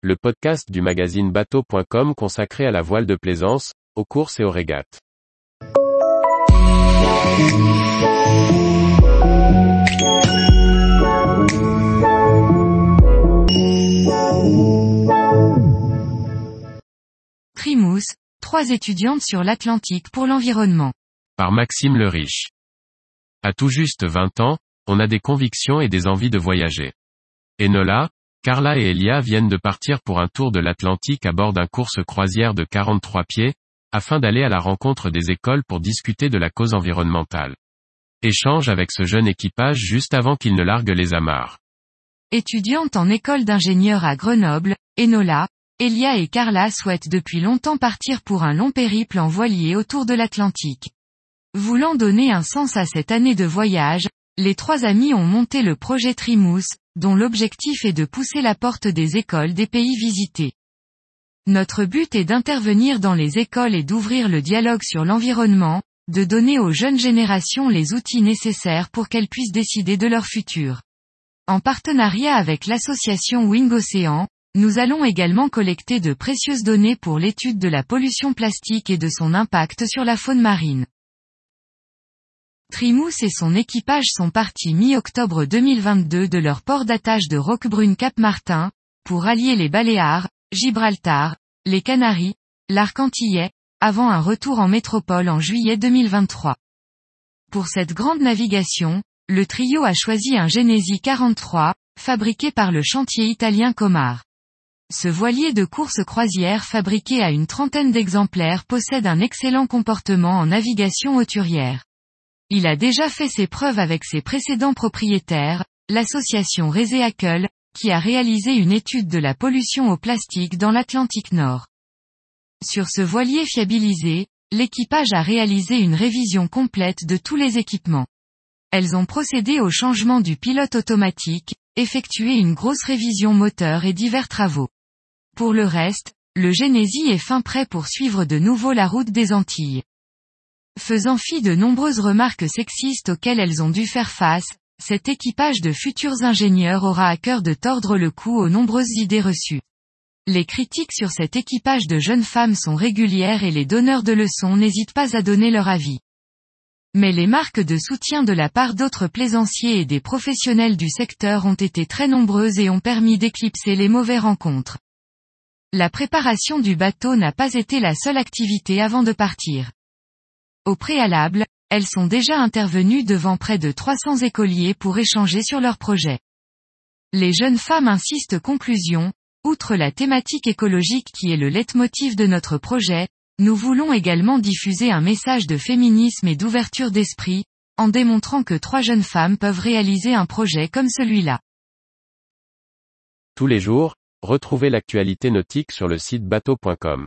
le podcast du magazine bateau.com consacré à la voile de plaisance, aux courses et aux régates. Trimousse, trois étudiantes sur l'Atlantique pour l'environnement. Par Maxime le Riche. À tout juste 20 ans, on a des convictions et des envies de voyager. Enola, Carla et Elia viennent de partir pour un tour de l'Atlantique à bord d'un course croisière de 43 pieds, afin d'aller à la rencontre des écoles pour discuter de la cause environnementale. Échange avec ce jeune équipage juste avant qu'il ne largue les amarres. Étudiante en école d'ingénieur à Grenoble, Enola, Elia et Carla souhaitent depuis longtemps partir pour un long périple en voilier autour de l'Atlantique. Voulant donner un sens à cette année de voyage, les trois amis ont monté le projet Trimousse, dont l'objectif est de pousser la porte des écoles des pays visités. Notre but est d'intervenir dans les écoles et d'ouvrir le dialogue sur l'environnement, de donner aux jeunes générations les outils nécessaires pour qu'elles puissent décider de leur futur. En partenariat avec l'association Wing Océan, nous allons également collecter de précieuses données pour l'étude de la pollution plastique et de son impact sur la faune marine. Trimousse et son équipage sont partis mi-octobre 2022 de leur port d'attache de Roquebrune-Cap-Martin, pour allier les Baléares, Gibraltar, les Canaries, l'arc antillais, avant un retour en métropole en juillet 2023. Pour cette grande navigation, le trio a choisi un Genesi 43, fabriqué par le chantier italien Comar. Ce voilier de course croisière fabriqué à une trentaine d'exemplaires possède un excellent comportement en navigation hauturière. Il a déjà fait ses preuves avec ses précédents propriétaires, l'association Réséacle, qui a réalisé une étude de la pollution au plastique dans l'Atlantique Nord. Sur ce voilier fiabilisé, l'équipage a réalisé une révision complète de tous les équipements. Elles ont procédé au changement du pilote automatique, effectué une grosse révision moteur et divers travaux. Pour le reste, le Genesis est fin prêt pour suivre de nouveau la route des Antilles. Faisant fi de nombreuses remarques sexistes auxquelles elles ont dû faire face, cet équipage de futurs ingénieurs aura à cœur de tordre le cou aux nombreuses idées reçues. Les critiques sur cet équipage de jeunes femmes sont régulières et les donneurs de leçons n'hésitent pas à donner leur avis. Mais les marques de soutien de la part d'autres plaisanciers et des professionnels du secteur ont été très nombreuses et ont permis d'éclipser les mauvais rencontres. La préparation du bateau n'a pas été la seule activité avant de partir. Au préalable, elles sont déjà intervenues devant près de 300 écoliers pour échanger sur leur projet. Les jeunes femmes insistent conclusion, outre la thématique écologique qui est le leitmotiv de notre projet, nous voulons également diffuser un message de féminisme et d'ouverture d'esprit, en démontrant que trois jeunes femmes peuvent réaliser un projet comme celui-là. Tous les jours, retrouvez l'actualité nautique sur le site bateau.com.